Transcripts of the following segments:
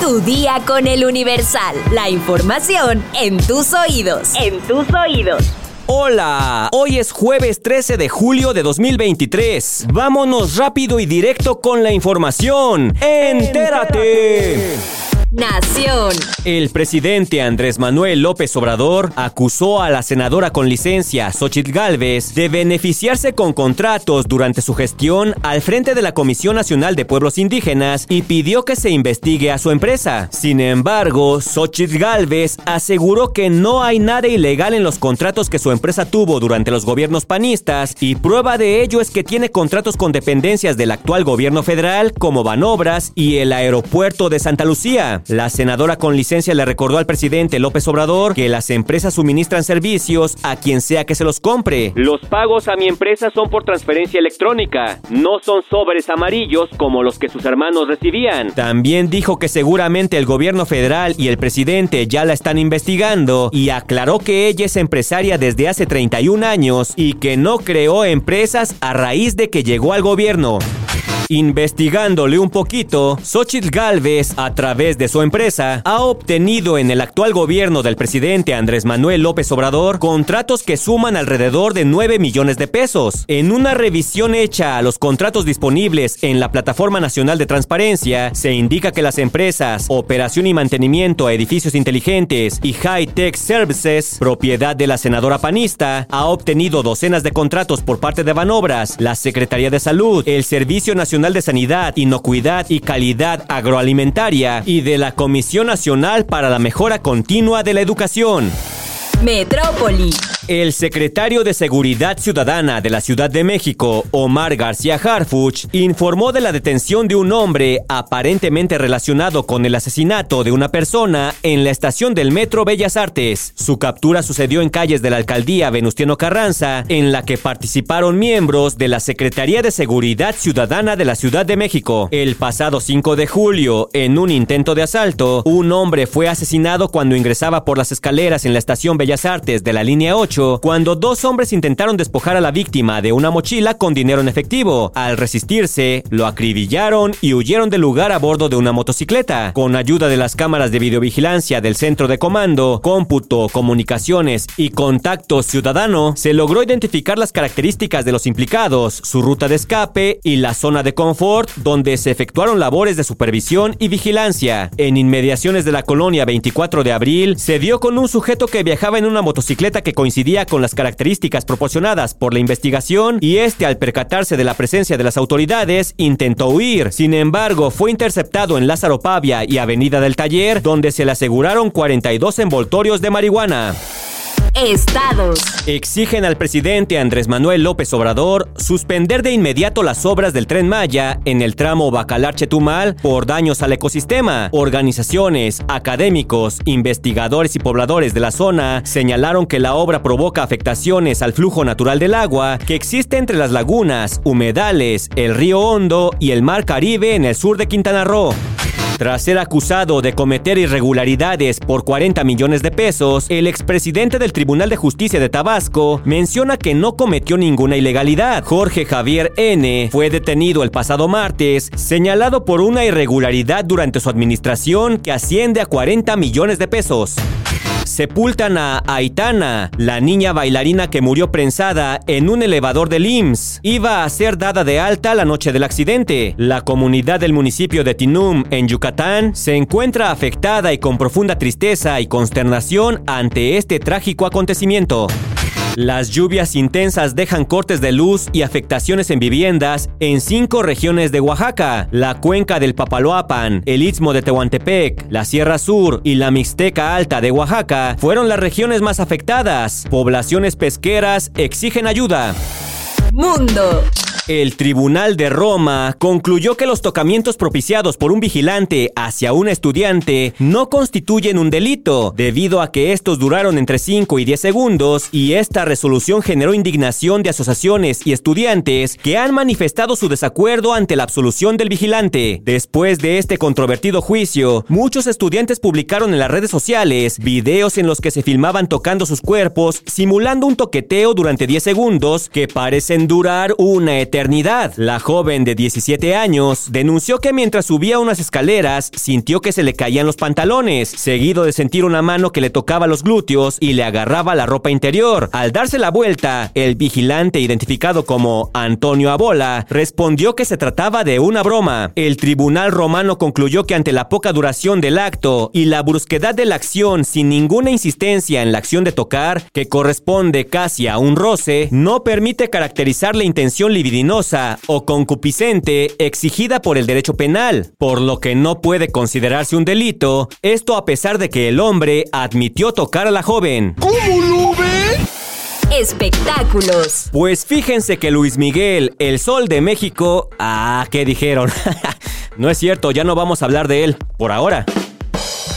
Tu día con el Universal. La información en tus oídos. En tus oídos. Hola, hoy es jueves 13 de julio de 2023. Vámonos rápido y directo con la información. ¡Entérate! Nación. El presidente Andrés Manuel López Obrador acusó a la senadora con licencia, Xochitl Gálvez, de beneficiarse con contratos durante su gestión al frente de la Comisión Nacional de Pueblos Indígenas y pidió que se investigue a su empresa. Sin embargo, Xochitl Gálvez aseguró que no hay nada ilegal en los contratos que su empresa tuvo durante los gobiernos panistas y prueba de ello es que tiene contratos con dependencias del actual gobierno federal como Banobras y el aeropuerto de Santa Lucía. La senadora con licencia le recordó al presidente López Obrador que las empresas suministran servicios a quien sea que se los compre. Los pagos a mi empresa son por transferencia electrónica, no son sobres amarillos como los que sus hermanos recibían. También dijo que seguramente el gobierno federal y el presidente ya la están investigando y aclaró que ella es empresaria desde hace 31 años y que no creó empresas a raíz de que llegó al gobierno. Investigándole un poquito, Xochitl Galvez, a través de su empresa, ha obtenido en el actual gobierno del presidente Andrés Manuel López Obrador contratos que suman alrededor de 9 millones de pesos. En una revisión hecha a los contratos disponibles en la Plataforma Nacional de Transparencia, se indica que las empresas Operación y Mantenimiento a Edificios Inteligentes y High Tech Services, propiedad de la senadora panista, ha obtenido docenas de contratos por parte de Banobras, la Secretaría de Salud, el Servicio Nacional de Sanidad, Inocuidad y Calidad Agroalimentaria y de la Comisión Nacional para la Mejora Continua de la Educación. Metrópoli. El secretario de Seguridad Ciudadana de la Ciudad de México, Omar García Harfuch, informó de la detención de un hombre aparentemente relacionado con el asesinato de una persona en la estación del Metro Bellas Artes. Su captura sucedió en calles de la alcaldía Venustiano Carranza, en la que participaron miembros de la Secretaría de Seguridad Ciudadana de la Ciudad de México. El pasado 5 de julio, en un intento de asalto, un hombre fue asesinado cuando ingresaba por las escaleras en la estación Bellas Artes de la línea 8 cuando dos hombres intentaron despojar a la víctima de una mochila con dinero en efectivo. Al resistirse, lo acribillaron y huyeron del lugar a bordo de una motocicleta. Con ayuda de las cámaras de videovigilancia del centro de comando, cómputo, comunicaciones y contacto ciudadano, se logró identificar las características de los implicados, su ruta de escape y la zona de confort donde se efectuaron labores de supervisión y vigilancia. En inmediaciones de la colonia 24 de abril, se dio con un sujeto que viajaba en una motocicleta que coincidía con las características proporcionadas por la investigación y este al percatarse de la presencia de las autoridades intentó huir. Sin embargo, fue interceptado en Lázaro Pavia y Avenida del Taller, donde se le aseguraron 42 envoltorios de marihuana. Estados. Exigen al presidente Andrés Manuel López Obrador suspender de inmediato las obras del tren Maya en el tramo Bacalar-Chetumal por daños al ecosistema. Organizaciones, académicos, investigadores y pobladores de la zona señalaron que la obra provoca afectaciones al flujo natural del agua que existe entre las lagunas, humedales, el río Hondo y el mar Caribe en el sur de Quintana Roo. Tras ser acusado de cometer irregularidades por 40 millones de pesos, el expresidente del Tribunal de Justicia de Tabasco menciona que no cometió ninguna ilegalidad. Jorge Javier N. fue detenido el pasado martes, señalado por una irregularidad durante su administración que asciende a 40 millones de pesos sepultan a Aitana, la niña bailarina que murió prensada en un elevador del IMSS. Iba a ser dada de alta la noche del accidente. La comunidad del municipio de Tinum, en Yucatán, se encuentra afectada y con profunda tristeza y consternación ante este trágico acontecimiento. Las lluvias intensas dejan cortes de luz y afectaciones en viviendas en cinco regiones de Oaxaca, la cuenca del Papaloapan, el istmo de Tehuantepec, la Sierra Sur y la Mixteca Alta de Oaxaca fueron las regiones más afectadas. Poblaciones pesqueras exigen ayuda. Mundo. El Tribunal de Roma concluyó que los tocamientos propiciados por un vigilante hacia un estudiante no constituyen un delito, debido a que estos duraron entre 5 y 10 segundos, y esta resolución generó indignación de asociaciones y estudiantes que han manifestado su desacuerdo ante la absolución del vigilante. Después de este controvertido juicio, muchos estudiantes publicaron en las redes sociales videos en los que se filmaban tocando sus cuerpos, simulando un toqueteo durante 10 segundos que parecen durar una eternidad La joven de 17 años denunció que mientras subía unas escaleras sintió que se le caían los pantalones, seguido de sentir una mano que le tocaba los glúteos y le agarraba la ropa interior. Al darse la vuelta, el vigilante identificado como Antonio Abola respondió que se trataba de una broma. El tribunal romano concluyó que ante la poca duración del acto y la brusquedad de la acción sin ninguna insistencia en la acción de tocar, que corresponde casi a un roce, no permite caracterizar la intención libidinosa o concupiscente exigida por el derecho penal, por lo que no puede considerarse un delito, esto a pesar de que el hombre admitió tocar a la joven. ¿Cómo lo ven? Espectáculos. Pues fíjense que Luis Miguel, el sol de México... Ah, ¿qué dijeron? no es cierto, ya no vamos a hablar de él, por ahora.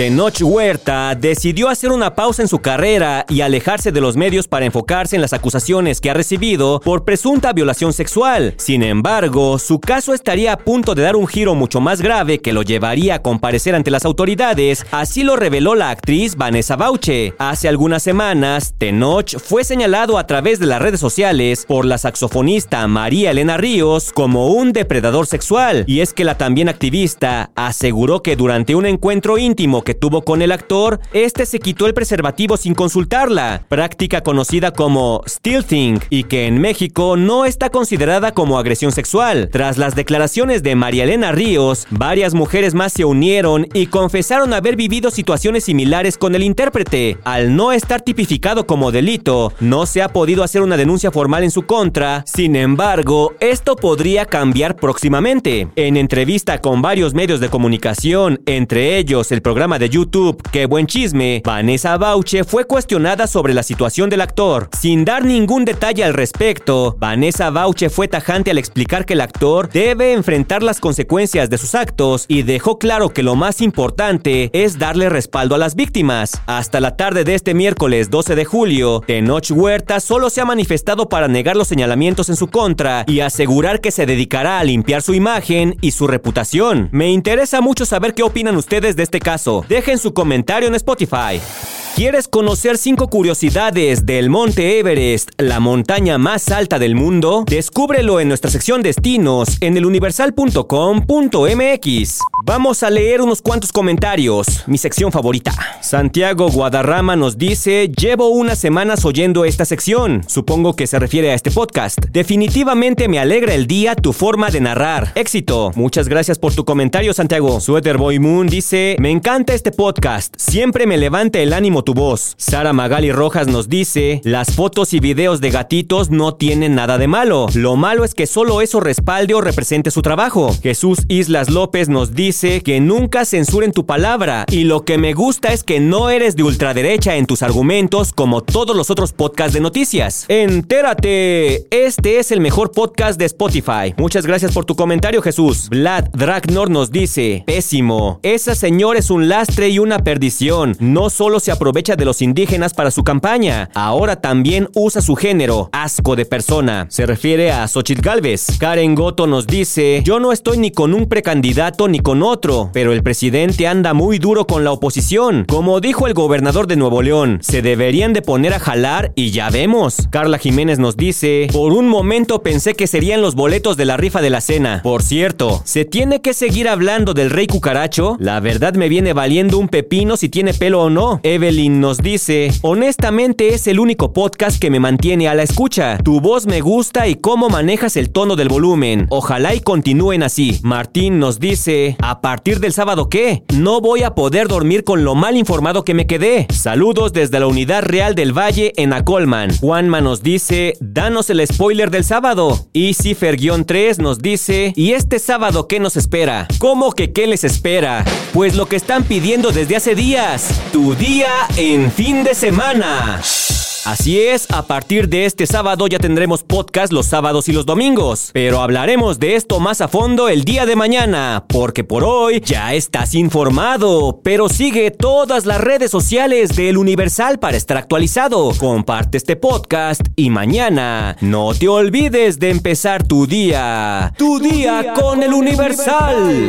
Tenoch Huerta decidió hacer una pausa en su carrera y alejarse de los medios para enfocarse en las acusaciones que ha recibido por presunta violación sexual. Sin embargo, su caso estaría a punto de dar un giro mucho más grave que lo llevaría a comparecer ante las autoridades, así lo reveló la actriz Vanessa Bauche. Hace algunas semanas, Tenoch fue señalado a través de las redes sociales por la saxofonista María Elena Ríos como un depredador sexual, y es que la también activista aseguró que durante un encuentro íntimo que tuvo con el actor, este se quitó el preservativo sin consultarla, práctica conocida como stealthing y que en México no está considerada como agresión sexual. Tras las declaraciones de María Elena Ríos, varias mujeres más se unieron y confesaron haber vivido situaciones similares con el intérprete. Al no estar tipificado como delito, no se ha podido hacer una denuncia formal en su contra, sin embargo, esto podría cambiar próximamente. En entrevista con varios medios de comunicación, entre ellos el programa de YouTube Qué buen chisme, Vanessa Bauche fue cuestionada sobre la situación del actor. Sin dar ningún detalle al respecto, Vanessa Bauche fue tajante al explicar que el actor debe enfrentar las consecuencias de sus actos y dejó claro que lo más importante es darle respaldo a las víctimas. Hasta la tarde de este miércoles 12 de julio, Tenoch Huerta solo se ha manifestado para negar los señalamientos en su contra y asegurar que se dedicará a limpiar su imagen y su reputación. Me interesa mucho saber qué opinan ustedes de este caso. Dejen su comentario en Spotify. ¿Quieres conocer 5 curiosidades del Monte Everest, la montaña más alta del mundo? Descúbrelo en nuestra sección Destinos en eluniversal.com.mx. Vamos a leer unos cuantos comentarios, mi sección favorita. Santiago Guadarrama nos dice, llevo unas semanas oyendo esta sección, supongo que se refiere a este podcast. Definitivamente me alegra el día tu forma de narrar. Éxito. Muchas gracias por tu comentario, Santiago. Sweater Boy Moon dice, me encanta este podcast, siempre me levanta el ánimo tu voz. Sara Magali Rojas nos dice, las fotos y videos de gatitos no tienen nada de malo. Lo malo es que solo eso respalde o represente su trabajo. Jesús Islas López nos dice que nunca censuren tu palabra y lo que me gusta es que no eres de ultraderecha en tus argumentos como todos los otros podcasts de noticias. Entérate, este es el mejor podcast de Spotify. Muchas gracias por tu comentario Jesús. Vlad Dragnor nos dice, pésimo, esa señora es un lastre y una perdición. No solo se aprovecha de los indígenas para su campaña, ahora también usa su género, asco de persona. Se refiere a Xochitl Galvez. Karen Goto nos dice, yo no estoy ni con un precandidato ni con otro, pero el presidente anda muy duro con la oposición. Como dijo el gobernador de Nuevo León, se deberían de poner a jalar y ya vemos. Carla Jiménez nos dice, por un momento pensé que serían los boletos de la rifa de la cena. Por cierto, ¿se tiene que seguir hablando del rey cucaracho? La verdad me viene valiendo un pepino si tiene pelo o no. Evelyn nos dice, honestamente es el único podcast que me mantiene a la escucha. Tu voz me gusta y cómo manejas el tono del volumen. Ojalá y continúen así. Martín nos dice, ¿a partir del sábado qué? No voy a poder dormir con lo mal informado que me quedé. Saludos desde la Unidad Real del Valle en Acolman. Juanma nos dice, danos el spoiler del sábado. Y Cifer-3 nos dice, ¿y este sábado qué nos espera? ¿Cómo que qué les espera? Pues lo que están pidiendo desde hace días. Tu día en fin de semana. Así es, a partir de este sábado ya tendremos podcast los sábados y los domingos, pero hablaremos de esto más a fondo el día de mañana, porque por hoy ya estás informado, pero sigue todas las redes sociales del Universal para estar actualizado. Comparte este podcast y mañana no te olvides de empezar tu día. Tu, día, con, el Universal.